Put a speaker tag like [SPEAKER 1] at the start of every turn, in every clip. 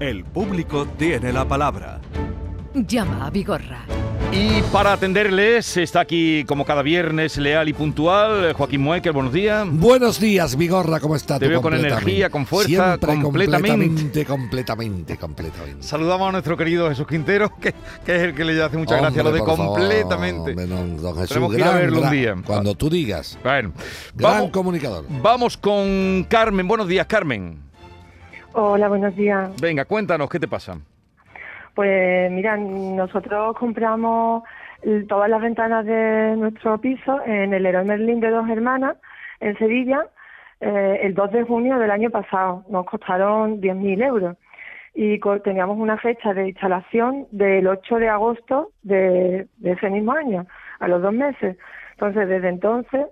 [SPEAKER 1] El público tiene la palabra.
[SPEAKER 2] Llama a Vigorra.
[SPEAKER 3] Y para atenderles está aquí como cada viernes leal y puntual Joaquín Muecker, buenos días.
[SPEAKER 4] Buenos días, Vigorra, ¿cómo estás?
[SPEAKER 3] Te veo con energía, con fuerza,
[SPEAKER 4] Siempre
[SPEAKER 3] completamente.
[SPEAKER 4] completamente, completamente, completamente.
[SPEAKER 3] Saludamos a nuestro querido Jesús Quintero, que, que es el que le hace mucha gracia lo de
[SPEAKER 4] Hombre, favor,
[SPEAKER 3] completamente.
[SPEAKER 4] hombre, don- don Jesús,
[SPEAKER 3] Tenemos que ir a
[SPEAKER 4] gran,
[SPEAKER 3] verlo un día.
[SPEAKER 4] Cuando tú digas.
[SPEAKER 3] Bueno,
[SPEAKER 4] Gran
[SPEAKER 3] vamos,
[SPEAKER 4] comunicador.
[SPEAKER 3] vamos con Carmen. Buenos días, Carmen.
[SPEAKER 5] Hola, buenos días.
[SPEAKER 3] Venga, cuéntanos, ¿qué te pasa?
[SPEAKER 5] Pues mira, nosotros compramos todas las ventanas de nuestro piso en el Leroy Merlin de dos hermanas en Sevilla eh, el 2 de junio del año pasado. Nos costaron 10.000 euros y teníamos una fecha de instalación del 8 de agosto de, de ese mismo año, a los dos meses. Entonces, desde entonces,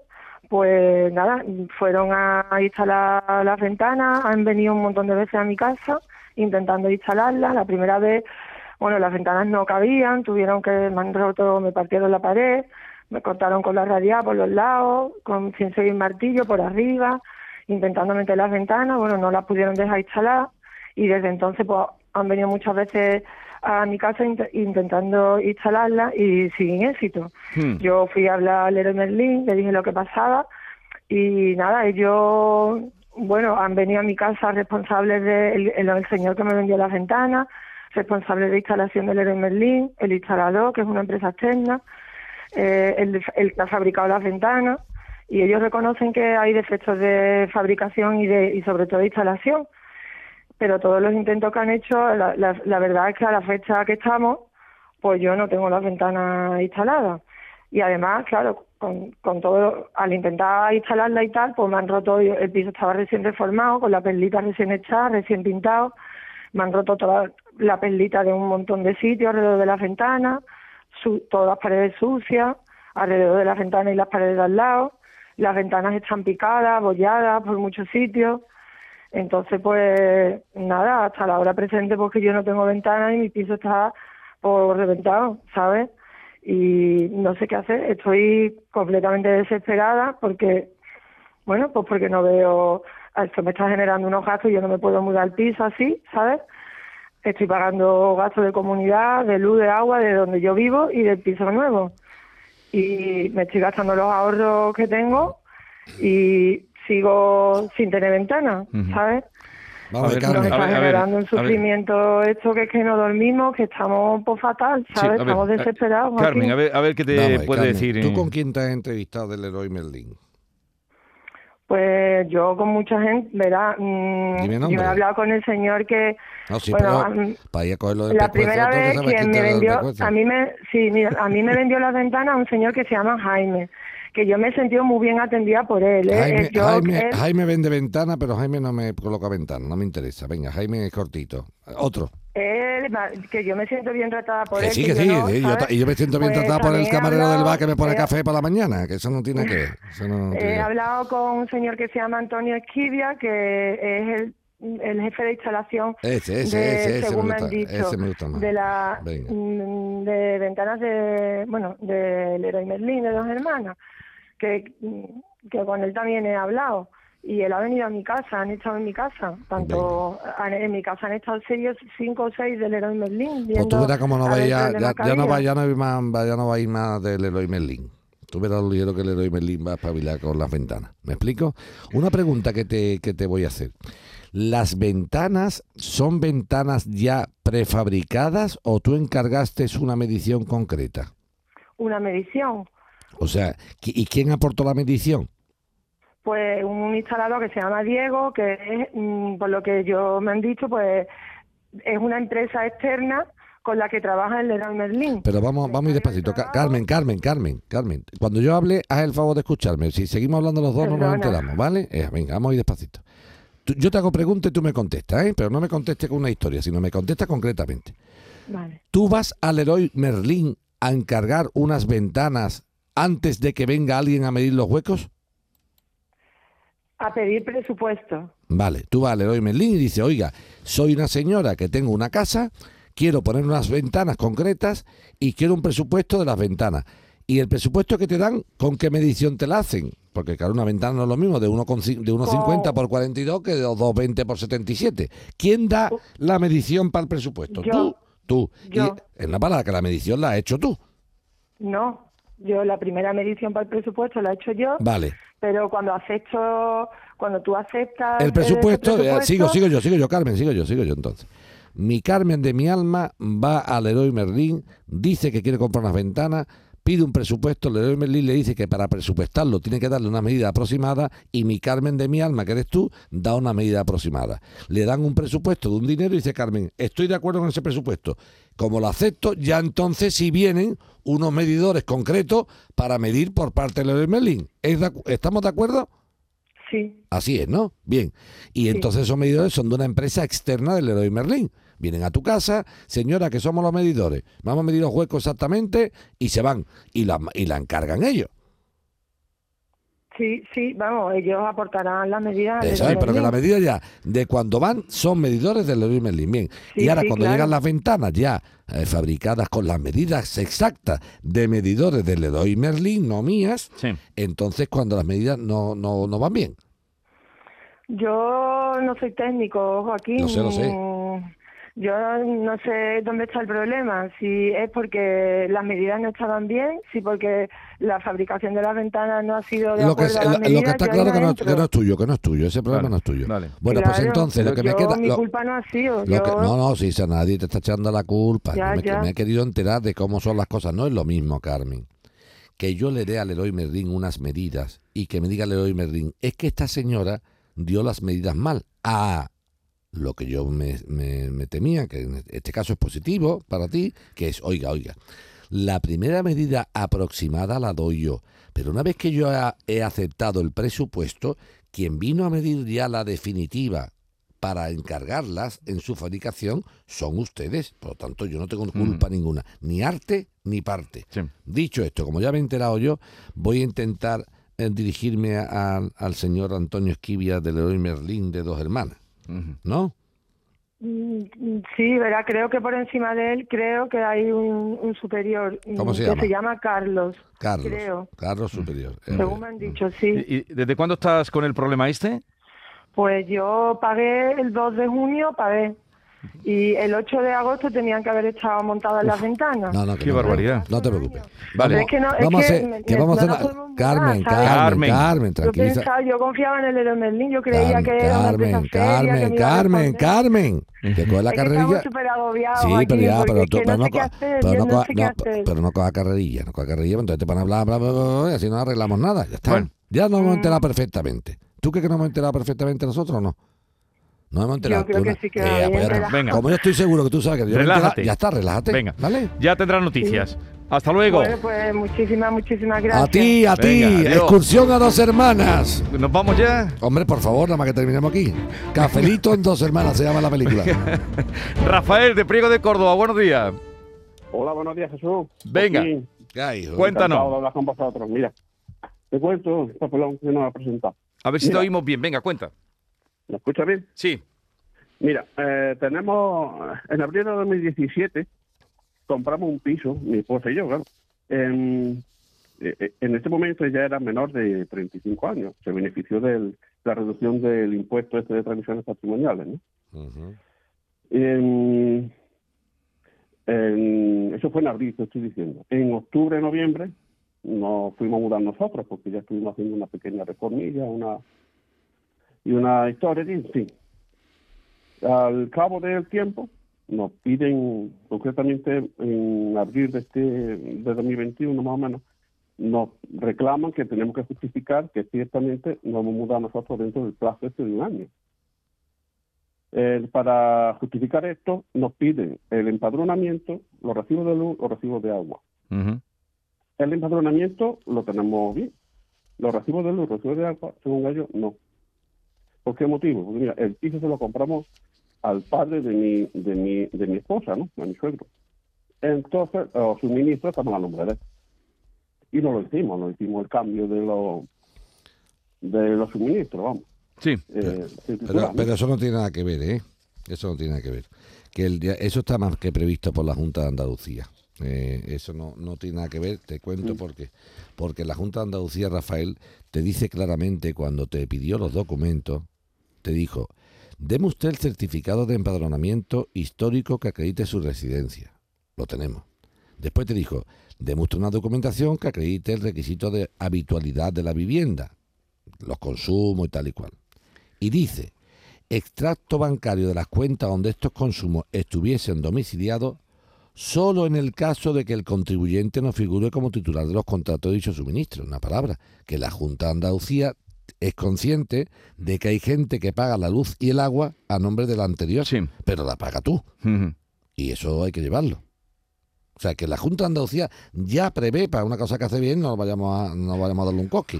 [SPEAKER 5] pues nada, fueron a instalar las ventanas, han venido un montón de veces a mi casa intentando instalarlas. La primera vez, bueno, las ventanas no cabían, tuvieron que, me han roto, me partieron la pared, me cortaron con la radial por los lados, con sin seguir martillo por arriba, intentando meter las ventanas, bueno, no las pudieron dejar instalar y desde entonces pues han venido muchas veces a mi casa int- intentando instalarla y sin éxito.
[SPEAKER 3] Hmm.
[SPEAKER 5] Yo fui a hablar al Leroy Merlin, le dije lo que pasaba y nada, ellos, bueno, han venido a mi casa responsables de el, el- el señor que me vendió las ventanas, responsable de instalación del Leroy Merlin, el instalador, que es una empresa externa, eh, el, el que ha fabricado las ventanas y ellos reconocen que hay defectos de fabricación y de y sobre todo de instalación pero todos los intentos que han hecho, la, la, verdad es que a la fecha que estamos, pues yo no tengo las ventanas instaladas. Y además, claro, con, con todo, al intentar instalarla y tal, pues me han roto, el piso estaba recién reformado, con la perlita recién hecha, recién pintado, me han roto toda la perlita de un montón de sitios alrededor de las ventanas, su- todas las paredes sucias, alrededor de las ventanas y las paredes de al lado, las ventanas están picadas, bolladas por muchos sitios. Entonces, pues nada, hasta la hora presente, porque yo no tengo ventana y mi piso está por reventado, ¿sabes? Y no sé qué hacer, estoy completamente desesperada porque, bueno, pues porque no veo, esto me está generando unos gastos y yo no me puedo mudar al piso así, ¿sabes? Estoy pagando gastos de comunidad, de luz, de agua, de donde yo vivo y del piso nuevo. Y me estoy gastando los ahorros que tengo y sigo sin tener ventana. ¿sabes?
[SPEAKER 4] Vamos,
[SPEAKER 3] A ver,
[SPEAKER 5] Nos está
[SPEAKER 3] ver, a ver,
[SPEAKER 5] generando un
[SPEAKER 3] a ver.
[SPEAKER 5] sufrimiento esto que es que no dormimos, que estamos pues fatal,
[SPEAKER 3] Sí,
[SPEAKER 5] ¿sabes?
[SPEAKER 3] a ver,
[SPEAKER 5] estamos
[SPEAKER 3] a-
[SPEAKER 5] desesperados.
[SPEAKER 3] Carmen, a ver, a ver qué te
[SPEAKER 4] Vamos
[SPEAKER 3] puede
[SPEAKER 4] Carmen,
[SPEAKER 3] decir.
[SPEAKER 4] ¿Tú con quién te has entrevistado del Leroy Merlin?
[SPEAKER 5] Pues yo con mucha gente, verá, mm,
[SPEAKER 4] Dime
[SPEAKER 5] yo he hablado con el señor que
[SPEAKER 4] No, sí,
[SPEAKER 5] Bueno,
[SPEAKER 4] pero
[SPEAKER 5] am-
[SPEAKER 4] para ir a cogerlo de
[SPEAKER 5] la primera vez quien me vendió, a mí me, sí, mira, a mí me vendió las ventanas un señor que se llama Jaime, que yo me he sentido muy bien atendida por él. ¿eh?
[SPEAKER 4] Jaime,
[SPEAKER 5] Eh, yo-
[SPEAKER 4] Jaime,
[SPEAKER 5] él-
[SPEAKER 4] Jaime vende ventana, pero Jaime no me coloca ventana, no me interesa. Venga, Jaime es cortito. Otro.
[SPEAKER 5] él, que yo me siento bien tratada por
[SPEAKER 4] Que
[SPEAKER 5] él.
[SPEAKER 4] sí, que
[SPEAKER 5] yo
[SPEAKER 4] sí,
[SPEAKER 5] no,
[SPEAKER 4] sí, y yo me siento bien
[SPEAKER 5] Pues
[SPEAKER 4] tratado por el camarero del bar que me pone
[SPEAKER 5] he-
[SPEAKER 4] café por la mañana, que eso no tiene que ver. No que
[SPEAKER 5] He hablado con un señor que se llama Antonio Esquivia, que es el, el jefe de instalación
[SPEAKER 4] Ese, ese,
[SPEAKER 5] de,
[SPEAKER 4] ese, ese me
[SPEAKER 5] según me,
[SPEAKER 4] gusta,
[SPEAKER 5] han dicho,
[SPEAKER 4] ese me gusta más.
[SPEAKER 5] de la
[SPEAKER 4] Venga.
[SPEAKER 5] mm, de ventanas de bueno de Leroy Merlin de dos hermanas, que mm, que con él también he hablado y él ha venido a mi casa, han estado en mi casa, tanto han- en mi casa han estado seis, cinco o seis del Leroy Merlin.
[SPEAKER 4] Pues tú verás cómo no vaya, ya, no va, ya no más, ya no va a ir más del Eloy Merlin. Tú verás lo ligero que el Eloy Merlin va a espabilar con las ventanas. ¿Me explico? Una pregunta que te, que te voy a hacer. ¿Las ventanas son ventanas ya prefabricadas o tú encargaste una medición concreta?
[SPEAKER 5] una medición.
[SPEAKER 4] O sea, ¿qui- ¿y quién aportó la medición?
[SPEAKER 5] pues un instalador que se llama Diego, que es, mm, por lo que yo me han dicho, pues es una empresa externa con la que trabaja el Leroy Merlin.
[SPEAKER 4] Pero vamos, vamos muy despacito. Ca- Carmen, Carmen, Carmen, Carmen. Cuando yo hable, haz el favor de escucharme. Si seguimos hablando los dos, no nos enteramos, ¿vale? Eh, venga, vamos muy despacito. Tú- yo te hago preguntas y tú me contestas, ¿eh? Pero no me contestes con una historia, sino me contestas concretamente.
[SPEAKER 5] Vale.
[SPEAKER 4] ¿Tú vas al Leroy Merlin a encargar unas ventanas antes de que venga alguien a medir los huecos?
[SPEAKER 5] A pedir presupuesto.
[SPEAKER 4] Vale, tú vas al Leroy Merlin y dices, oiga, soy una señora que tengo una casa, quiero poner unas ventanas concretas y quiero un presupuesto de las ventanas. Y el presupuesto que te dan, ¿con qué medición te la hacen? Porque claro, una ventana no es lo mismo de 1,5 de 1,50
[SPEAKER 5] Oh.
[SPEAKER 4] por 42 que de 2,20 por 77. ¿Quién da la medición para el presupuesto?
[SPEAKER 5] Yo.
[SPEAKER 4] Tú. Tú.
[SPEAKER 5] Yo.
[SPEAKER 4] Y en la palabra que la medición la has hecho tú.
[SPEAKER 5] No, yo la primera medición para el presupuesto la he hecho yo,
[SPEAKER 4] Vale.
[SPEAKER 5] pero cuando acepto, cuando tú aceptas
[SPEAKER 4] El presupuesto, eh,
[SPEAKER 5] presupuesto,
[SPEAKER 4] sigo, sigo yo, sigo yo, Carmen, sigo yo, sigo yo entonces. Mi Carmen de mi alma va al Leroy Merlin, dice que quiere comprar unas ventanas, pide un presupuesto, Leroy Merlin le dice que para presupuestarlo tiene que darle una medida aproximada y mi Carmen de mi alma, que eres tú, da una medida aproximada. Le dan un presupuesto de un dinero y dice Carmen, estoy de acuerdo con ese presupuesto. Como lo acepto, ya entonces si vienen unos medidores concretos para medir por parte del Merlin. ¿Es de acu- ¿Estamos de acuerdo?
[SPEAKER 5] Sí,
[SPEAKER 4] Así es, ¿no? Bien. Y entonces esos medidores son de una empresa externa del Leroy Merlin. Vienen a tu casa, señora, que somos los medidores. Vamos a medir los huecos exactamente y se van. Y la, y la encargan ellos.
[SPEAKER 5] Sí, sí, vamos, ellos aportarán las medidas.
[SPEAKER 4] Eso pero que la
[SPEAKER 5] Merlin.
[SPEAKER 4] medida ya, de cuando van, son medidores del Leroy Merlin. Bien. y ahora,
[SPEAKER 5] sí,
[SPEAKER 4] cuando
[SPEAKER 5] claro.
[SPEAKER 4] llegan las ventanas ya eh, fabricadas con las medidas exactas de medidores del Leroy Merlin, no mías,
[SPEAKER 3] Sí.
[SPEAKER 4] entonces cuando las medidas no, no, no van bien.
[SPEAKER 5] Yo no soy técnico, Joaquín.
[SPEAKER 4] Lo sé, lo sé.
[SPEAKER 5] Yo no sé dónde está el problema, si es porque las medidas no estaban bien, si porque la fabricación de las ventanas no ha sido de
[SPEAKER 4] Lo que,
[SPEAKER 5] a las
[SPEAKER 4] lo, lo que está claro que no, que no es tuyo, que no es tuyo, ese problema
[SPEAKER 3] Vale,
[SPEAKER 4] no es tuyo.
[SPEAKER 3] vale.
[SPEAKER 4] Bueno, pues entonces lo que me
[SPEAKER 5] yo-
[SPEAKER 4] queda...
[SPEAKER 5] Mi
[SPEAKER 4] lo-
[SPEAKER 5] culpa no ha sido.
[SPEAKER 4] lo que-
[SPEAKER 5] yo-
[SPEAKER 4] no, no, si a nadie te está echando la culpa.
[SPEAKER 5] Ya,
[SPEAKER 4] me,
[SPEAKER 5] ya.
[SPEAKER 4] me he querido enterar de cómo son las cosas. No es lo mismo, Carmen. Que yo le dé al Leroy Merlin unas medidas y que me diga el Leroy Merlin, es que esta señora dio las medidas mal. Ah, lo que yo me, me- me temía, que en este caso es positivo para ti, que es, oiga, oiga, la primera medida aproximada la doy yo, pero una vez que yo he aceptado el presupuesto, quien vino a medir ya la definitiva para encargarlas en su fabricación son ustedes. Por lo tanto, yo no tengo culpa ninguna, ni arte ni parte.
[SPEAKER 3] Sí.
[SPEAKER 4] Dicho esto, como ya me he enterado yo, voy a intentar eh, dirigirme a- al- al señor Antonio Esquivia del Leroy Merlín de Dos Hermanas. ¿No?
[SPEAKER 5] Mm, Sí, verá, creo que por encima de él, creo que hay un, un superior mm,
[SPEAKER 4] ¿Cómo se
[SPEAKER 5] que
[SPEAKER 4] llama?
[SPEAKER 5] se llama Carlos,
[SPEAKER 4] Carlos.
[SPEAKER 5] Creo.
[SPEAKER 4] Carlos Superior. Eh,
[SPEAKER 5] según me han dicho, sí.
[SPEAKER 3] ¿Y, y desde cuándo estás con el problema este?
[SPEAKER 5] Pues yo pagué el 2 de junio, pagué. Y el 8 de agosto tenían que haber estado montadas las ventanas.
[SPEAKER 4] no, no,
[SPEAKER 3] Qué
[SPEAKER 4] no,
[SPEAKER 3] barbaridad.
[SPEAKER 4] No te preocupes.
[SPEAKER 3] Vale.
[SPEAKER 5] Pero es que no, es
[SPEAKER 4] vamos a hacer, que a
[SPEAKER 5] no
[SPEAKER 4] hacer una- Carmen. Carmen,
[SPEAKER 3] Carmen.
[SPEAKER 4] Carmen,
[SPEAKER 5] Yo
[SPEAKER 4] tranquiliza.
[SPEAKER 5] pensaba, yo confiaba en el Leroy Merlin, yo creía
[SPEAKER 4] Carmen,
[SPEAKER 5] que era una
[SPEAKER 4] Carmen,
[SPEAKER 5] seria, que
[SPEAKER 4] Carmen,
[SPEAKER 5] me iba a
[SPEAKER 4] Carmen. Carmen, que coge la
[SPEAKER 5] Es
[SPEAKER 4] carrerilla. Sí, pero ya, pero tú, pero
[SPEAKER 5] no
[SPEAKER 4] no,
[SPEAKER 5] sé qué
[SPEAKER 4] co-
[SPEAKER 5] hacer,
[SPEAKER 4] pero
[SPEAKER 5] yo
[SPEAKER 4] no, coja- pero no coja carrerilla, no coja carrerilla, entonces te van a hablar, bla, bla, bla, bla, y así no arreglamos nada, ya está.
[SPEAKER 3] Bueno.
[SPEAKER 4] Ya nos hemos
[SPEAKER 5] Mm.
[SPEAKER 4] enterado perfectamente. ¿Tú crees que nos hemos enterado perfectamente nosotros o no? No hemos enterado.
[SPEAKER 5] creo
[SPEAKER 4] Tú
[SPEAKER 5] que sí que
[SPEAKER 4] Eh,
[SPEAKER 5] bien relajado.
[SPEAKER 3] Venga.
[SPEAKER 4] Como yo estoy seguro que tú sabes que yo me
[SPEAKER 3] Relájate.
[SPEAKER 4] ya está, relájate.
[SPEAKER 3] Venga.
[SPEAKER 4] ¿Vale?
[SPEAKER 3] Ya tendrás noticias. Hasta luego.
[SPEAKER 5] Bueno, pues muchísimas, muchísimas gracias.
[SPEAKER 4] A ti, a ti,
[SPEAKER 3] Venga, adiós.
[SPEAKER 4] excursión a dos hermanas.
[SPEAKER 3] Nos vamos ya.
[SPEAKER 4] Hombre, por favor, nada más que terminemos aquí. Cafelito en dos hermanas se llama la película.
[SPEAKER 3] Rafael de Priego de Córdoba, buenos días.
[SPEAKER 6] Hola, buenos días, Jesús.
[SPEAKER 3] Venga.
[SPEAKER 6] Aquí,
[SPEAKER 4] ¿Qué hay, hijo?
[SPEAKER 3] Cuéntanos.
[SPEAKER 6] de hablar con vosotros. Mira, te cuento el papelón que nos ha presentado.
[SPEAKER 3] A ver si te oímos bien. Venga, cuenta.
[SPEAKER 6] ¿Me escucha bien?
[SPEAKER 3] Sí.
[SPEAKER 6] Mira, eh, tenemos, en abril de 2017, compramos un piso, mi esposa y yo, claro. En, eh, en este momento ella era menor de 35 años. Se benefició de la reducción del impuesto este de transmisiones patrimoniales, ¿no? En- en- eso fue en abril, te estoy diciendo. En octubre, noviembre, nos fuimos a mudar nosotros, porque ya estuvimos haciendo una pequeña reformilla, una y una historia, en fin. Al cabo del tiempo, nos piden, concretamente en abril de este de 2021 más o menos, nos reclaman que tenemos que justificar que ciertamente nos hemos mudado nosotros dentro del plazo este de un año. Eh, para justificar esto, nos piden el empadronamiento, los recibos de luz, los recibos de agua. El empadronamiento lo tenemos bien. Los recibos de luz, los recibos de agua, según ellos, no. ¿Por qué motivo? Porque mira, el piso se lo compramos al padre de mi, de mi, de mi esposa, ¿no? A mi suegro. Entonces, los suministros estamos a nombre de él. Y no lo hicimos, no hicimos el cambio de los de los suministros, vamos.
[SPEAKER 3] Sí.
[SPEAKER 6] Eh,
[SPEAKER 4] Pero,
[SPEAKER 6] titular, ¿no?
[SPEAKER 4] pero eso no tiene nada que ver, ¿eh? Eso no tiene nada que ver. Que el eso está más que previsto por la Junta de Andalucía. Eh, eso no, no tiene nada que ver, te cuento porque porque la Junta de Andalucía, Rafael, te dice claramente cuando te pidió los documentos, te dijo, deme usted el certificado de empadronamiento histórico que acredite su residencia. Lo tenemos. Después te dijo, deme usted una documentación que acredite el requisito de habitualidad de la vivienda, los consumos y tal y cual. Y dice, extracto bancario de las cuentas donde estos consumos estuviesen domiciliados solo en el caso de que el contribuyente no figure como titular de los contratos de dicho suministro. Una palabra, que la Junta Andalucía es consciente de que hay gente que paga la luz y el agua a nombre del anterior,
[SPEAKER 3] Sí.
[SPEAKER 4] pero la paga tú. Y eso hay que llevarlo. O sea, que la Junta de Andalucía ya prevé para una cosa que hace bien, no vayamos a, no vayamos a darle un cosqui.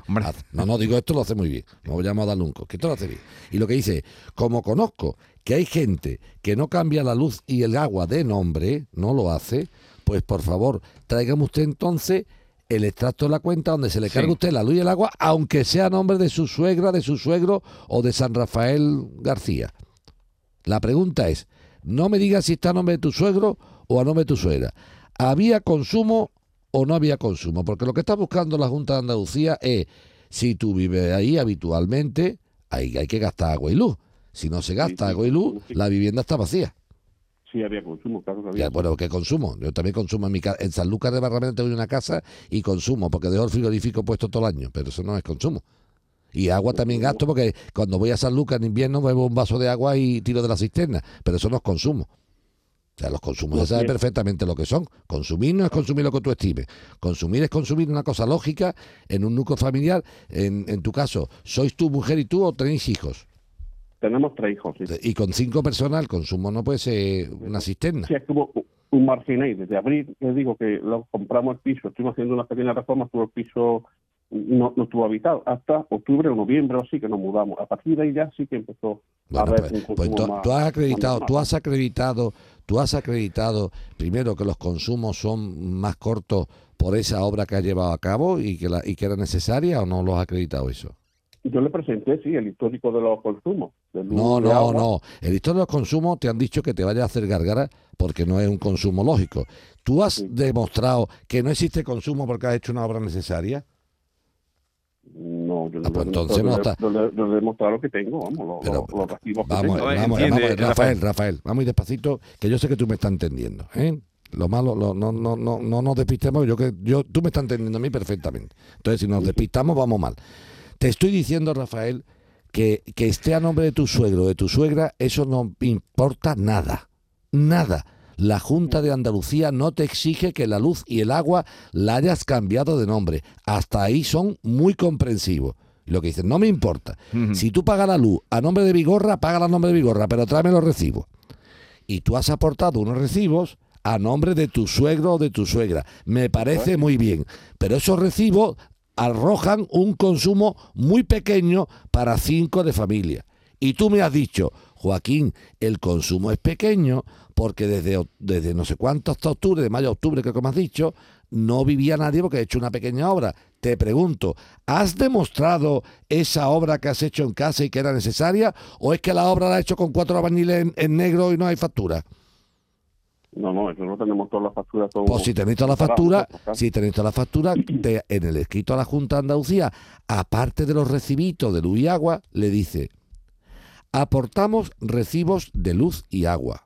[SPEAKER 4] No, no, digo esto lo hace muy bien. No vayamos a darle un cosqui. Esto lo hace bien. Y lo que dice, como conozco que hay gente que no cambia la luz y el agua de nombre, no lo hace, pues por favor, tráigame usted entonces el extracto de la cuenta donde se le carga usted la luz y el agua, aunque sea a nombre de su suegra, de su suegro o de San Rafael García. La pregunta es, no me digas si está a nombre de tu suegro o a nombre de tu suegra. ¿Había consumo o no había consumo? Porque lo que está buscando la Junta de Andalucía es, si tú vives ahí habitualmente, ahí hay que gastar agua y luz. Si no se gasta agua y luz, la vivienda está vacía.
[SPEAKER 6] Sí, había consumo, claro que había.
[SPEAKER 4] Ya, bueno, ¿qué consumo? Yo también consumo en mi casa. En Sanlúcar de Barrameda tengo una casa y consumo, porque dejo el frigorífico puesto todo el año, pero eso no es consumo. Y agua también gasto porque cuando voy a Sanlúcar en invierno bebo un vaso de agua y tiro de la cisterna, pero eso no es consumo. O sea, los consumos se sabe perfectamente lo que son. Consumir no es consumir lo que tú estimes. Consumir es consumir una cosa lógica en un núcleo familiar. En, en tu caso, ¿sois tu mujer y tú o tenéis hijos?
[SPEAKER 6] Tenemos tres hijos. Sí,
[SPEAKER 4] Y con cinco personas el consumo no puede ser una cisterna.
[SPEAKER 6] Sí, es como un marginal. Desde abril, les digo que lo compramos el piso, estuvimos haciendo una pequeña reforma, todo el piso no, no estuvo habitado. Hasta octubre o noviembre o así que nos mudamos. A partir de ahí ya sí que empezó a
[SPEAKER 4] Bueno,
[SPEAKER 6] haber
[SPEAKER 4] pues,
[SPEAKER 6] un
[SPEAKER 4] pues
[SPEAKER 6] consumo
[SPEAKER 4] tú,
[SPEAKER 6] más-
[SPEAKER 4] tú has
[SPEAKER 6] más
[SPEAKER 4] acreditado,
[SPEAKER 6] normal.
[SPEAKER 4] tú has acreditado, tú has acreditado primero que los consumos son más cortos por esa obra que has llevado a cabo y que la, y que era necesaria o no lo has acreditado eso.
[SPEAKER 6] Yo le presenté, sí, el histórico de los consumos.
[SPEAKER 4] No, no,
[SPEAKER 6] agua.
[SPEAKER 4] no. El historia de los consumos te han dicho que te vayas a hacer gargara porque no es un consumo lógico. ¿Tú has
[SPEAKER 6] Sí.
[SPEAKER 4] demostrado que no existe consumo porque has hecho una obra necesaria?
[SPEAKER 6] No, yo no
[SPEAKER 4] Ah, pues
[SPEAKER 6] le-
[SPEAKER 4] entonces no está-
[SPEAKER 6] yo demostrado lo que tengo, vamos,
[SPEAKER 4] Pero-
[SPEAKER 6] los recibos que
[SPEAKER 4] Vamos,
[SPEAKER 6] tengo.
[SPEAKER 3] A ver,
[SPEAKER 4] vamos,
[SPEAKER 3] entiende,
[SPEAKER 4] vamos, Rafael,
[SPEAKER 3] Rafael.
[SPEAKER 4] Rafael, vamos ir despacito, que yo sé que tú me estás entendiendo. ¿eh? Lo malo, lo- no, no, no, no nos despistemos, yo que yo, tú me estás entendiendo a mí perfectamente. Entonces, si nos despistamos, vamos mal. Te estoy diciendo, Rafael, que, que esté a nombre de tu suegro o de tu suegra, eso no importa nada. Nada. La Junta de Andalucía no te exige que la luz y el agua la hayas cambiado de nombre. Hasta ahí son muy comprensivos. Lo que dicen, no me importa. Si tú pagas la luz a nombre de Vigorra, paga a nombre de Vigorra, pero tráeme los recibos. Y tú has aportado unos recibos a nombre de tu suegro o de tu suegra. Me parece muy bien. Pero esos recibos arrojan un consumo muy pequeño para cinco de familia. Y tú me has dicho, Joaquín, el consumo es pequeño porque desde, desde no sé cuánto hasta octubre, de mayo a octubre creo que me has dicho, no vivía nadie porque he hecho una pequeña obra. Te pregunto, ¿has demostrado esa obra que has hecho en casa y que era necesaria? ¿O es que la obra la has hecho con cuatro albañiles en, en negro y no hay factura?
[SPEAKER 6] No, no, eso no tenemos todas las facturas. Todo
[SPEAKER 4] Pues si tenéis toda la
[SPEAKER 6] separado,
[SPEAKER 4] factura,
[SPEAKER 6] ¿no? Claro.
[SPEAKER 4] si tenéis en el escrito a la Junta de Andalucía, aparte de los recibitos de luz y agua, le dice, aportamos recibos de luz y agua.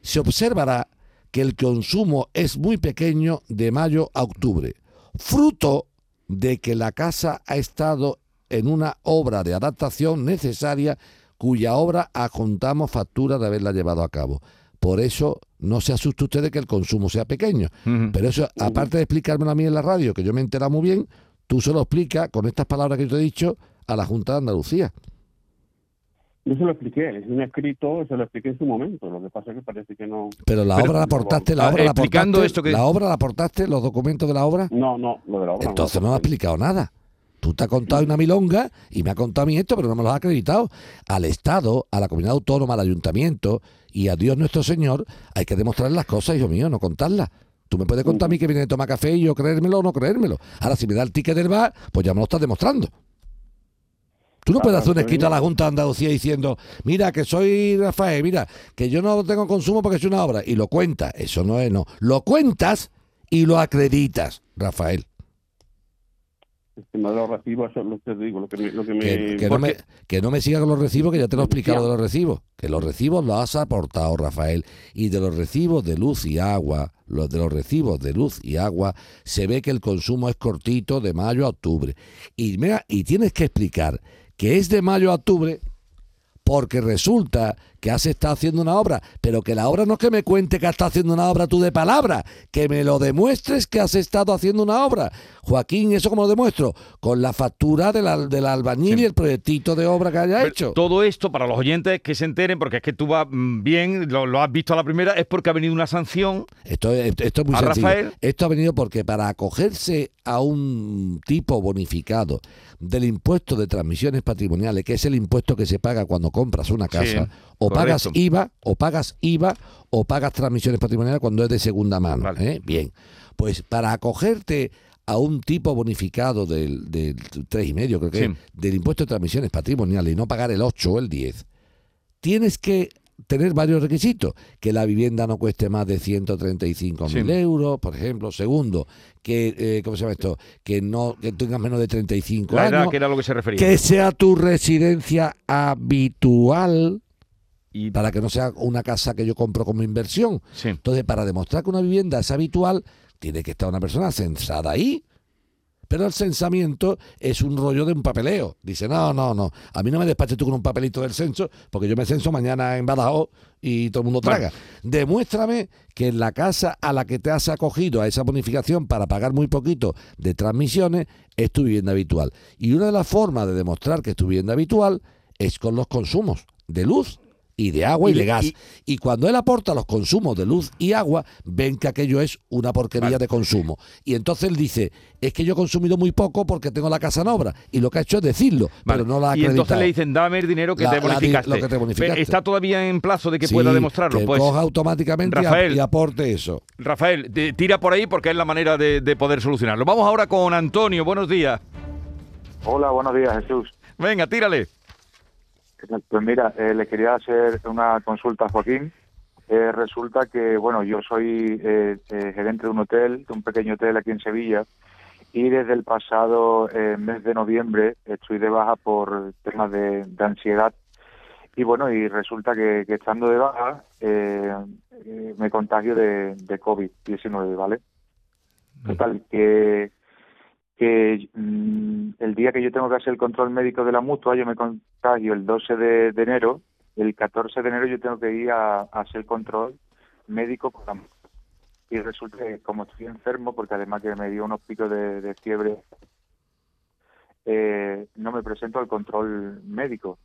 [SPEAKER 4] Se observará que el consumo es muy pequeño de mayo a octubre, fruto de que la casa ha estado en una obra de adaptación necesaria cuya obra adjuntamos factura de haberla llevado a cabo. Por eso no se asuste usted de que el consumo sea pequeño. Pero eso, aparte de explicármelo a mí en la radio, que yo me he enterado muy bien, tú se lo explicas con estas palabras que yo te he dicho a la Junta de Andalucía.
[SPEAKER 6] Yo se lo expliqué, es un escrito, se lo expliqué en su momento. Lo que pasa es que parece que no.
[SPEAKER 4] Pero la
[SPEAKER 3] Pero-
[SPEAKER 4] obra la aportaste, la
[SPEAKER 3] Ah,
[SPEAKER 4] obra la
[SPEAKER 3] explicando
[SPEAKER 4] aportaste,
[SPEAKER 3] esto que-
[SPEAKER 4] la obra la aportaste, los documentos de la obra.
[SPEAKER 6] No, no, lo de la obra.
[SPEAKER 4] Entonces no me has explicado nada. Tú te has contado una milonga y me has contado a mí esto, pero no me lo has acreditado. Al Estado, a la comunidad autónoma, al ayuntamiento y a Dios nuestro Señor hay que demostrar las cosas, hijo mío, no contarlas. Tú me puedes contar a mí que viene a tomar café y yo creérmelo o no creérmelo. Ahora, si me da el ticket del bar, pues ya me lo estás demostrando. Tú no puedes hacer un escrito a la Junta de Andalucía diciendo, mira, que soy Rafael, mira, que yo no tengo consumo porque es una obra, y lo cuentas. Eso no es, no. Lo cuentas y lo acreditas, Rafael.
[SPEAKER 6] Los recibos, eso lo que te digo, lo que me... Lo que me
[SPEAKER 4] Que, que no me, que no me siga con los recibos, que ya te lo he explicado de los recibos. Que los recibos los has aportado, Rafael. Y de los recibos de luz y agua, los de los recibos de luz y agua, se ve que el consumo es cortito de mayo a octubre. Y, mira, y tienes que explicar que es de mayo a octubre porque resulta que has estado haciendo una obra, pero que la obra no es que me cuente que has estado haciendo una obra tú de palabra, que me lo demuestres que has estado haciendo una obra. Joaquín, ¿eso cómo lo demuestro? Con la factura del, al- del albañil
[SPEAKER 3] Sí.
[SPEAKER 4] y el proyectito de obra que haya
[SPEAKER 3] Pero
[SPEAKER 4] hecho.
[SPEAKER 3] Todo esto, para los oyentes que se enteren, porque es que tú vas mm, bien, lo, lo has visto a la primera, es porque ha venido una sanción.
[SPEAKER 4] Esto, es- esto es muy
[SPEAKER 3] ¿A
[SPEAKER 4] sencillo.
[SPEAKER 3] Rafael?
[SPEAKER 4] Esto ha venido porque para acogerse a un tipo bonificado del impuesto de transmisiones patrimoniales, que es el impuesto que se paga cuando compras una casa, o. pagas IVA, o pagas IVA, o pagas transmisiones patrimoniales cuando es de segunda mano.
[SPEAKER 3] Vale.
[SPEAKER 4] ¿eh? Bien, pues para acogerte a un tipo bonificado del, del 3,5, creo que
[SPEAKER 3] Sí.
[SPEAKER 4] es, del impuesto de transmisiones patrimoniales y no pagar el 8 o el 10, tienes que tener varios requisitos. Que la vivienda no cueste más de 135 mil
[SPEAKER 3] Sí.
[SPEAKER 4] euros, por ejemplo. Segundo, que, eh, ¿cómo se llama esto? Que no que tengas menos de 35
[SPEAKER 3] La edad,
[SPEAKER 4] años.
[SPEAKER 3] que era lo que se refería.
[SPEAKER 4] Que sea tu residencia habitual,
[SPEAKER 3] Y,
[SPEAKER 4] para que no sea una casa que yo compro como inversión.
[SPEAKER 3] sí.
[SPEAKER 4] Entonces, para demostrar que una vivienda es habitual, tiene que estar una persona censada ahí. Pero el censamiento es un rollo de un papeleo. Dice, no, no, no. A mí no me despaches tú con un papelito del censo, porque yo me censo mañana en Badajoz y todo el mundo traga. Demuéstrame que en la casa a la que te has acogido a esa bonificación para pagar muy poquito de transmisiones es tu vivienda habitual. Y una de las formas de demostrar que es tu vivienda habitual es con los consumos de luz y de agua y,
[SPEAKER 3] Y
[SPEAKER 4] de gas.
[SPEAKER 3] y-
[SPEAKER 4] Y cuando él aporta los consumos de luz y agua, ven que aquello es una porquería
[SPEAKER 3] Vale.
[SPEAKER 4] de consumo. Y entonces él dice, es que yo he consumido muy poco porque tengo la casa en obra. Y lo que ha hecho es decirlo,
[SPEAKER 3] Vale.
[SPEAKER 4] pero no la ha
[SPEAKER 3] y entonces le dicen, dame el dinero que
[SPEAKER 4] La-
[SPEAKER 3] te bonificaste.
[SPEAKER 4] lo que te bonificaste.
[SPEAKER 3] Pero Está todavía en plazo de que
[SPEAKER 4] Sí,
[SPEAKER 3] pueda demostrarlo.
[SPEAKER 4] que
[SPEAKER 3] Pues,
[SPEAKER 4] coja automáticamente
[SPEAKER 3] Rafael.
[SPEAKER 4] y aporte eso.
[SPEAKER 3] Rafael, te- tira por ahí porque es la manera de, de poder solucionarlo. Vamos ahora con Antonio. Buenos días.
[SPEAKER 7] Hola, buenos días, Jesús.
[SPEAKER 3] Venga, tírale.
[SPEAKER 7] Pues mira, eh, le quería hacer una consulta a Joaquín. Eh, resulta que, bueno, yo soy eh, eh, gerente de un hotel, de un pequeño hotel aquí en Sevilla, y desde el pasado eh, mes de noviembre estoy de baja por temas de, de ansiedad. Y bueno, y resulta que, que estando de baja eh, me contagio de, de COVID-19, ¿vale? Total, que, que mm, el día que yo tengo que hacer el control médico de la mutua, yo me contagio el 12 de, enero, el 14 de enero yo tengo que ir a, a hacer control médico con la mutua. Y resulta que como estoy enfermo, porque además que me dio unos picos de, fiebre, eh, no me presento al control médico.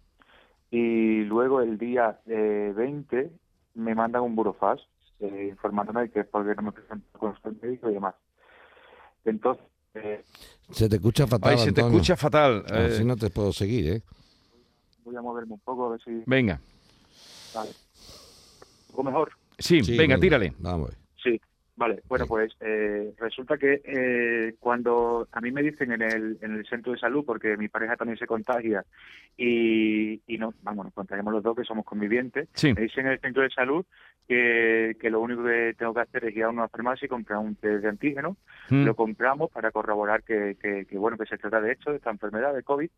[SPEAKER 7] Y luego el día eh, 20 me mandan un burofax eh, informándome de que es porque no me presento al control médico y demás. Entonces,
[SPEAKER 4] Se te escucha fatal,
[SPEAKER 3] Ay, se te
[SPEAKER 4] Antonio.
[SPEAKER 3] escucha fatal. Eh,
[SPEAKER 4] Así no te puedo seguir, ¿eh?
[SPEAKER 7] voy a moverme un poco a ver si...
[SPEAKER 3] Venga.
[SPEAKER 7] Vale. ¿Un poco mejor?
[SPEAKER 3] Sí,
[SPEAKER 4] Sí,
[SPEAKER 3] venga, tírale.
[SPEAKER 4] Vamos a
[SPEAKER 7] vale. Bueno, pues eh, resulta que eh, cuando a mí me dicen en el, en el centro de salud, porque mi pareja también se contagia y, y no, vamos, nos contagiamos los dos que somos convivientes,
[SPEAKER 3] Sí.
[SPEAKER 7] me dicen en el centro de salud que, que lo único que tengo que hacer es ir a una farmacia y comprar un test de antígeno
[SPEAKER 3] Mm.
[SPEAKER 7] lo compramos para corroborar que, que, que, bueno que se trata de hecho de esta enfermedad de COVID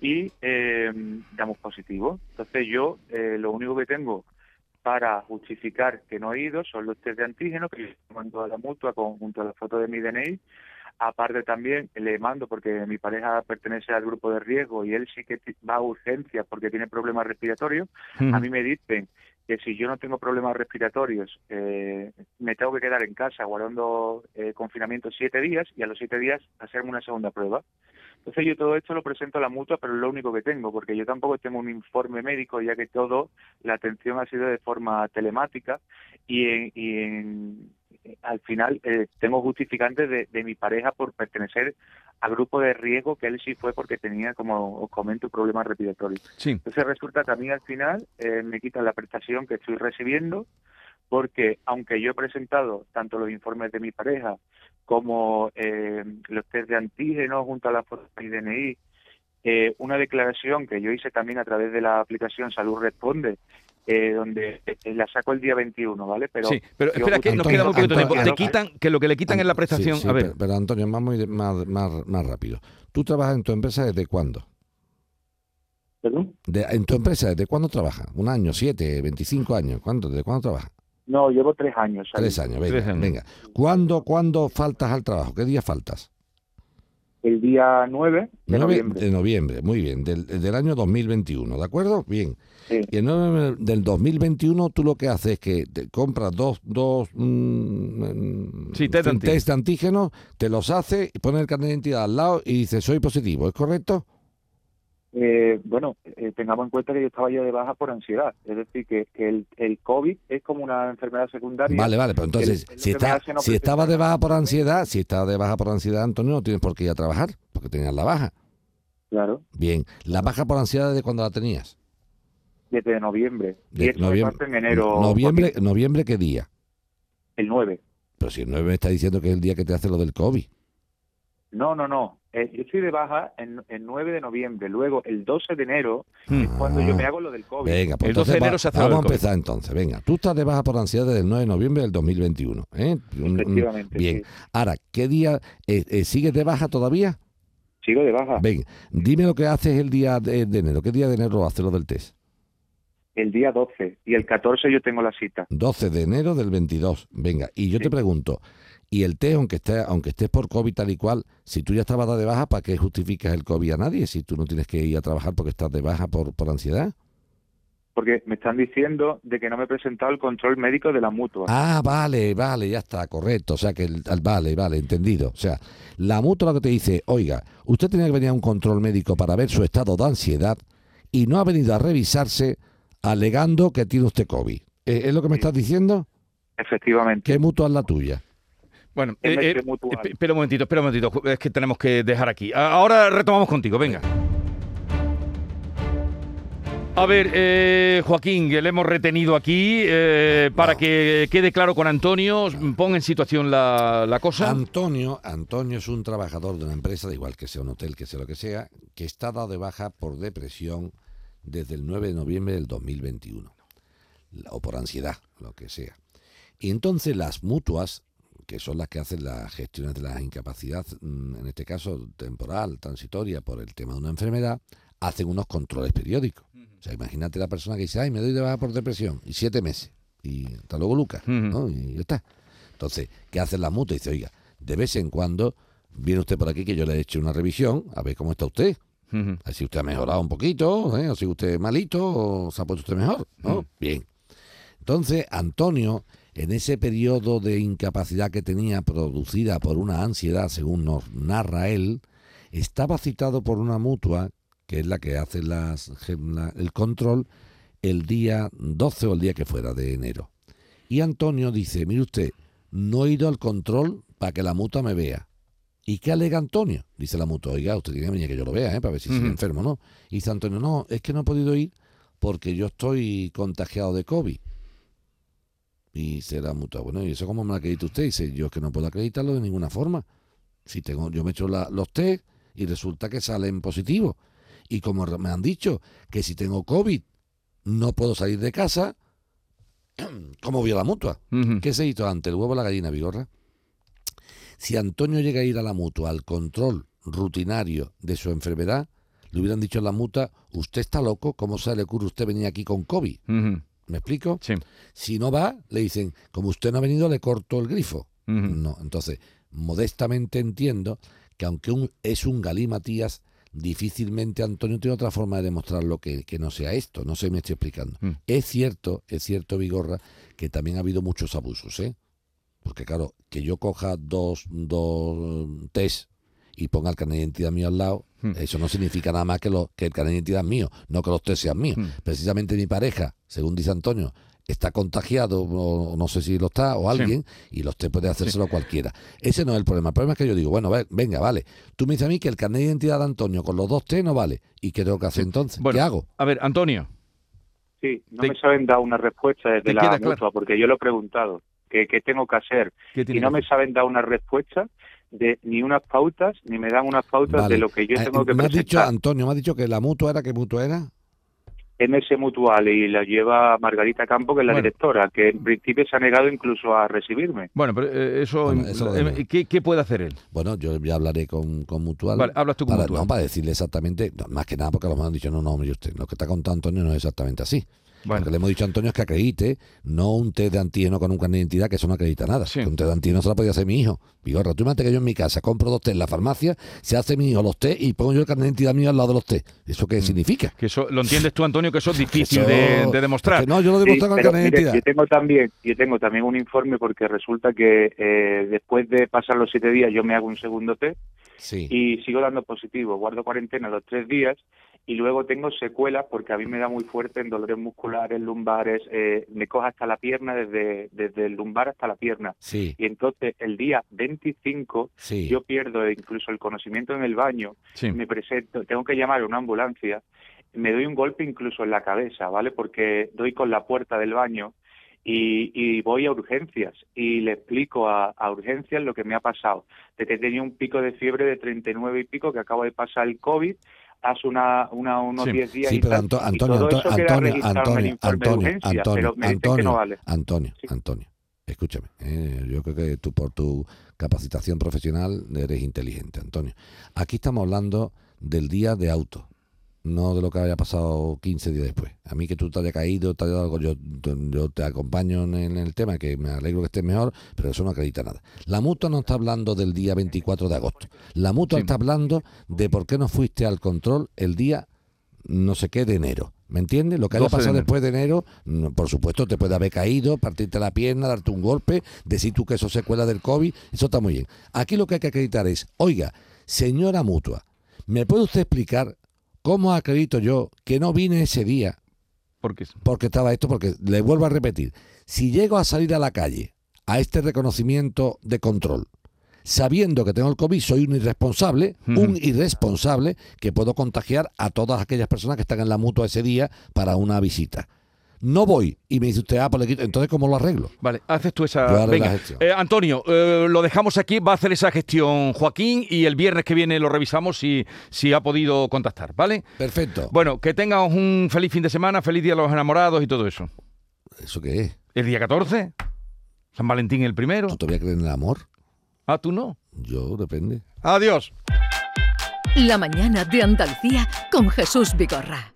[SPEAKER 7] y eh, damos positivo. Entonces yo eh, lo único que tengo para justificar que no he ido son los test de antígeno que yo mando a la mutua con, junto a la foto de mi DNI. Aparte también le mando porque mi pareja pertenece al grupo de riesgo y él sí que va a urgencias porque tiene problemas respiratorios.
[SPEAKER 3] Mm.
[SPEAKER 7] A mí me dicen que si yo no tengo problemas respiratorios, eh, me tengo que quedar en casa guardando eh, confinamiento siete días y a los siete días hacerme una segunda prueba. Entonces yo todo esto lo presento a la mutua, pero es lo único que tengo, porque yo tampoco tengo un informe médico, ya que todo, la atención ha sido de forma telemática y, en, y en- al final eh, tengo justificantes de, de mi pareja por pertenecer al grupo de riesgo, que él sí fue porque tenía, como os comento, problemas respiratorios.
[SPEAKER 3] Sí.
[SPEAKER 7] Entonces resulta que a mí al final eh, me quitan la prestación que estoy recibiendo porque aunque yo he presentado tanto los informes de mi pareja como eh, los test de antígenos junto a la foto de mi DNI eh, una declaración que yo hice también a través de la aplicación Salud Responde, eh, donde eh, la saco el día 21, ¿vale? Pero
[SPEAKER 3] sí, pero
[SPEAKER 7] yo-
[SPEAKER 3] espera, que nos
[SPEAKER 4] Antonio,
[SPEAKER 3] queda muy poquito tiempo. Te quitan, que lo que le quitan es la prestación.
[SPEAKER 4] Sí, sí,
[SPEAKER 3] a ver,
[SPEAKER 4] Pero, pero, Antonio, más, más, más rápido. ¿Tú trabajas en tu empresa desde cuándo?
[SPEAKER 7] ¿Perdón?
[SPEAKER 4] De- ¿En tu empresa desde cuándo trabajas? ¿Un año, siete, veinticinco años? ¿Cuánto? ¿Desde cuándo trabajas?
[SPEAKER 7] No, llevo tres años. ahí.
[SPEAKER 4] Tres años, venga.
[SPEAKER 3] Tres años.
[SPEAKER 4] venga. ¿Cuándo, ¿Cuándo faltas al trabajo? ¿Qué día faltas?
[SPEAKER 7] El día 9 de
[SPEAKER 4] 9
[SPEAKER 7] noviembre.
[SPEAKER 4] de noviembre, muy bien, del, del año 2021, ¿de acuerdo? Bien.
[SPEAKER 7] Sí.
[SPEAKER 4] Y el 9 del 2021 tú lo que haces es que te compras dos, dos mm, mm,
[SPEAKER 3] Sí, test
[SPEAKER 4] antígenos, te los haces, y pones el carnet de identidad al lado y dices soy positivo, ¿es correcto?
[SPEAKER 7] Eh, bueno, eh, tengamos en cuenta que yo estaba ya de baja por ansiedad. Es decir, que, que el, el COVID es como una enfermedad secundaria.
[SPEAKER 4] Vale, vale, pero entonces,
[SPEAKER 7] el- el
[SPEAKER 4] si, está,
[SPEAKER 7] no
[SPEAKER 4] si estabas de baja por ansiedad, si estabas de baja por ansiedad, Antonio, no tienes por qué ir a trabajar, porque tenías la baja.
[SPEAKER 7] Claro,
[SPEAKER 4] Bien, la baja por ansiedad de cuando la tenías.
[SPEAKER 7] desde noviembre.
[SPEAKER 4] De
[SPEAKER 7] y esto me
[SPEAKER 4] noviembre,
[SPEAKER 7] pasa en enero.
[SPEAKER 4] noviembre,
[SPEAKER 7] Joaquín,
[SPEAKER 4] noviembre, ¿qué día?
[SPEAKER 7] El 9.
[SPEAKER 4] Pero si el 9 me está diciendo que es el día que te hace lo del COVID.
[SPEAKER 7] No, no, no. Eh, yo estoy de baja en el 9 de noviembre. Luego, el 12 de enero
[SPEAKER 3] Hmm.
[SPEAKER 7] es cuando yo me hago lo del COVID.
[SPEAKER 4] Venga, pues
[SPEAKER 3] El 12 de enero
[SPEAKER 4] va-
[SPEAKER 3] se hace
[SPEAKER 4] vamos a empezar entonces. Venga, tú estás de baja por ansiedad desde el 9 de noviembre del 2021. ¿eh?
[SPEAKER 7] Efectivamente,
[SPEAKER 4] Bien.
[SPEAKER 7] sí.
[SPEAKER 4] Ahora, ¿qué día eh, eh, sigues de baja todavía?
[SPEAKER 7] Sigo de baja.
[SPEAKER 4] Venga, dime lo que haces el día de, de enero. ¿Qué día de enero haces lo del test?
[SPEAKER 7] El día 12. Y el 14 yo tengo la cita.
[SPEAKER 4] 12 de enero del 22. Venga, y yo
[SPEAKER 7] Sí.
[SPEAKER 4] te pregunto, ¿y el test, aunque estés, aunque estés por COVID tal y cual, si tú ya estabas de baja, ¿para qué justificas el COVID a nadie si tú no tienes que ir a trabajar porque estás de baja por, por ansiedad?
[SPEAKER 7] Porque me están diciendo de que no me he presentado el control médico de la mutua.
[SPEAKER 4] Ah, vale, vale, ya está, correcto. O sea que, el, al- vale, vale, entendido. O sea, la mutua lo que te dice, oiga, usted tenía que venir a un control médico para ver su estado de ansiedad y no ha venido a revisarse alegando que tiene usted COVID. ¿Es, es lo que me estás diciendo?
[SPEAKER 7] Efectivamente.
[SPEAKER 4] ¿Qué mutua es la tuya?
[SPEAKER 3] Bueno, eh, eh, esp- espera un momentito, espera un momentito, es que tenemos que dejar aquí. Ahora retomamos contigo, venga. A ver, eh, Joaquín, que le hemos retenido aquí eh, para
[SPEAKER 4] No.
[SPEAKER 3] que quede claro con Antonio, pon en situación la, la cosa.
[SPEAKER 4] Antonio, Antonio es un trabajador de una empresa, da igual que sea un hotel, que sea lo que sea, que está dado de baja por depresión desde el 9 de noviembre del 2021. La- O por ansiedad, lo que sea. Y entonces las mutuas, que son las que hacen las gestiones de la incapacidad, mm, en este caso temporal, transitoria, por el tema de una enfermedad, hacen unos controles periódicos. O sea, imagínate la persona que dice, ay, me doy de baja por depresión, y siete meses. Y hasta luego, Lucas. ¿no? Y ya está. Entonces, ¿qué hacen las mutuas? Dice, oiga, de vez en cuando viene usted por aquí que yo le he hecho una revisión, a ver cómo está usted.
[SPEAKER 3] Ujú.
[SPEAKER 4] A ver si usted ha mejorado un poquito, ¿eh? o si usted malito, o se ha puesto usted mejor. ¿no? Bien. Entonces, Antonio, en ese periodo de incapacidad que tenía producida por una ansiedad, según nos narra él, estaba citado por una mutua, que es la que hace las, la- el control, el día 12 o el día que fuera de enero. Y Antonio dice, mire usted, no he ido al control para que la mutua me vea. ¿Y qué alega Antonio? Dice la mutua, oiga, usted tiene que venir que yo lo vea, ¿eh? para ver si enfermo o no. Y dice Antonio, no, es que no he podido ir porque yo estoy contagiado de COVID. Y la mutua, bueno, ¿y eso cómo me lo acredita usted? dice, yo es que no puedo acreditarlo de ninguna forma. Si tengo, yo me he hecho la- los test y resulta que salen positivos. Y como me han dicho que si tengo COVID no puedo salir de casa, ¿cómo voy a la mutua? ¿Qué se hizo antes, el huevo o la gallina, Vigorra? Si Antonio llega a ir a la mutua al control rutinario de su enfermedad, le hubieran dicho a la mutua, usted está loco, ¿cómo se le ocurre usted venir aquí con COVID? ¿Me explico?
[SPEAKER 3] Sí.
[SPEAKER 4] Si no va, le dicen, como usted no ha venido, le corto el grifo. No, entonces, modestamente entiendo que aunque un, es un Matías, difícilmente Antonio tiene otra forma de demostrarlo que, que no sea esto. No sé me estoy explicando.
[SPEAKER 3] Mm.
[SPEAKER 4] Es cierto, es cierto, Vigorra, que también ha habido muchos abusos, ¿eh? Porque claro, que yo coja dos, dos test y ponga el carnet de identidad mío al lado,
[SPEAKER 3] Mm.
[SPEAKER 4] eso no significa nada más que, lo, que el carnet de identidad es mío, no que los test sean míos.
[SPEAKER 3] Mm.
[SPEAKER 4] Precisamente mi pareja, según dice Antonio, está contagiado, o no sé si lo está, o
[SPEAKER 3] Sí.
[SPEAKER 4] alguien, y los test puede hacérselo cualquiera. Ese no es el problema. El problema es que yo digo, bueno, ve- venga, vale. Tú me dices a mí que el carnet de identidad de Antonio con los dos test no vale. ¿Y qué tengo que hacer entonces?
[SPEAKER 3] Bueno,
[SPEAKER 4] ¿Qué hago?
[SPEAKER 3] A ver, Antonio.
[SPEAKER 7] Sí, no
[SPEAKER 3] Te-
[SPEAKER 7] me saben dar una respuesta desde la mutua,
[SPEAKER 3] claro.
[SPEAKER 7] porque yo lo he preguntado. ¿Qué, qué tengo que hacer?
[SPEAKER 3] ¿qué
[SPEAKER 7] Y no
[SPEAKER 3] que
[SPEAKER 7] me saben dar una respuesta. De ni unas pautas, ni me dan unas pautas
[SPEAKER 4] Vale.
[SPEAKER 7] de lo que yo
[SPEAKER 4] Eh,
[SPEAKER 7] tengo que
[SPEAKER 4] me has dicho,
[SPEAKER 7] presentar.
[SPEAKER 4] Antonio, me has dicho que la mutua era, ¿qué mutua era?
[SPEAKER 7] MS Mutual y la lleva Margarita Campo, que es la
[SPEAKER 3] Bueno.
[SPEAKER 7] directora, que en principio se ha negado incluso a recibirme.
[SPEAKER 3] Bueno, pero eh, eso,
[SPEAKER 4] Bueno, eso lo
[SPEAKER 3] eh. ¿qué, qué puede hacer él?
[SPEAKER 4] Bueno, yo ya hablaré con, con Mutual.
[SPEAKER 3] Vale, hablas tú con
[SPEAKER 4] para,
[SPEAKER 3] Mutual.
[SPEAKER 4] No, para decirle exactamente, no, más que nada porque a lo mejor han dicho, no, no, hombre, usted, lo que está contando Antonio no es exactamente así.
[SPEAKER 3] Bueno.
[SPEAKER 4] Lo que le hemos dicho a Antonio es que acredite, no un test de antígeno con un carnet de identidad, que eso no acredita nada.
[SPEAKER 3] Sí.
[SPEAKER 4] Un test de antígeno se lo podía hacer mi hijo. Vigorra, tú imagínate que yo en mi casa compro dos test en la farmacia, se hace mi hijo los test y pongo yo el carnet de identidad mío al lado de los test. ¿Eso qué significa?
[SPEAKER 3] Que eso, ¿Lo entiendes tú, Antonio, que eso es difícil
[SPEAKER 4] Eso-
[SPEAKER 3] de, de demostrar?
[SPEAKER 4] no, yo lo
[SPEAKER 7] Sí,
[SPEAKER 4] demuestro con el carnet de identidad.
[SPEAKER 7] yo tengo también yo tengo también un informe porque resulta que eh, después de pasar los siete días yo me hago un segundo test
[SPEAKER 4] Sí.
[SPEAKER 7] y sigo dando positivo, guardo cuarentena los tres días y luego tengo secuelas porque a mí me da muy fuerte en dolores musculares, lumbares, eh, me coja hasta la pierna, desde, desde el lumbar hasta la pierna.
[SPEAKER 4] Sí,
[SPEAKER 7] Y entonces el día 25
[SPEAKER 4] sí.
[SPEAKER 7] yo pierdo incluso el conocimiento en el baño,
[SPEAKER 3] Sí.
[SPEAKER 7] me presento, tengo que llamar a una ambulancia, me doy un golpe incluso en la cabeza, ¿vale? Porque doy con la puerta del baño y, y voy a urgencias y le explico a, a urgencias lo que me ha pasado, de que tenía un pico de fiebre de 39 y pico, que acabo de pasar el COVID hace una, una, unos
[SPEAKER 3] Sí.
[SPEAKER 7] 10 días
[SPEAKER 4] Sí,
[SPEAKER 7] y
[SPEAKER 4] pero
[SPEAKER 7] tal,
[SPEAKER 4] Anto-
[SPEAKER 7] y
[SPEAKER 4] Antonio,
[SPEAKER 7] todo
[SPEAKER 4] Anto-
[SPEAKER 7] eso queda
[SPEAKER 4] Antonio,
[SPEAKER 7] el
[SPEAKER 4] Antonio, Antonio, Antonio,
[SPEAKER 7] pero me dicen que no
[SPEAKER 4] Antonio,
[SPEAKER 7] vale.
[SPEAKER 4] Antonio,
[SPEAKER 7] Sí.
[SPEAKER 4] Antonio, escúchame. eh, yo creo que tú por tu capacitación profesional eres inteligente, Antonio. Aquí estamos hablando del día de auto, no de lo que haya pasado 15 días después. A mí que tú te haya caído, te haya dado algo, yo, yo te acompaño en, en el tema, que me alegro que estés mejor, pero eso no acredita nada. La mutua no está hablando del día 24 de agosto. La mutua
[SPEAKER 3] Sí.
[SPEAKER 4] está hablando de por qué no fuiste al control el día no sé qué de enero. ¿Me entiendes? Lo que haya
[SPEAKER 3] 12 de
[SPEAKER 4] pasado después de enero, por supuesto, te puede haber caído, partirte la pierna, darte un golpe, decir tú que eso secuela del COVID, eso está muy bien. Aquí lo que hay que acreditar es, oiga, señora mutua, ¿me puede usted explicar cómo acredito yo que no vine ese día
[SPEAKER 3] Porque
[SPEAKER 4] porque estaba esto? Porque le vuelvo a repetir, si llego a salir a la calle a este reconocimiento de control, sabiendo que tengo el COVID, soy un irresponsable, un irresponsable que puedo contagiar a todas aquellas personas que están en la mutua ese día para una visita. No voy y me dice usted, ah, pues le quito. Entonces, ¿cómo lo arreglo?
[SPEAKER 3] Vale, haces tú esa. Venga,
[SPEAKER 4] la gestión.
[SPEAKER 3] Eh, Antonio, eh, lo dejamos aquí, va a hacer esa gestión Joaquín y el viernes que viene lo revisamos si, si ha podido contactar, ¿vale?
[SPEAKER 4] Perfecto.
[SPEAKER 3] Bueno, que tengas un feliz fin de semana, feliz día de los enamorados y todo eso.
[SPEAKER 4] ¿Eso qué es?
[SPEAKER 3] ¿El día 14? ¿San Valentín el primero?
[SPEAKER 4] ¿Tú todavía crees en el amor?
[SPEAKER 3] Ah, tú no.
[SPEAKER 4] Yo, depende.
[SPEAKER 3] Adiós.
[SPEAKER 2] La mañana de Andalucía con Jesús Vigorra.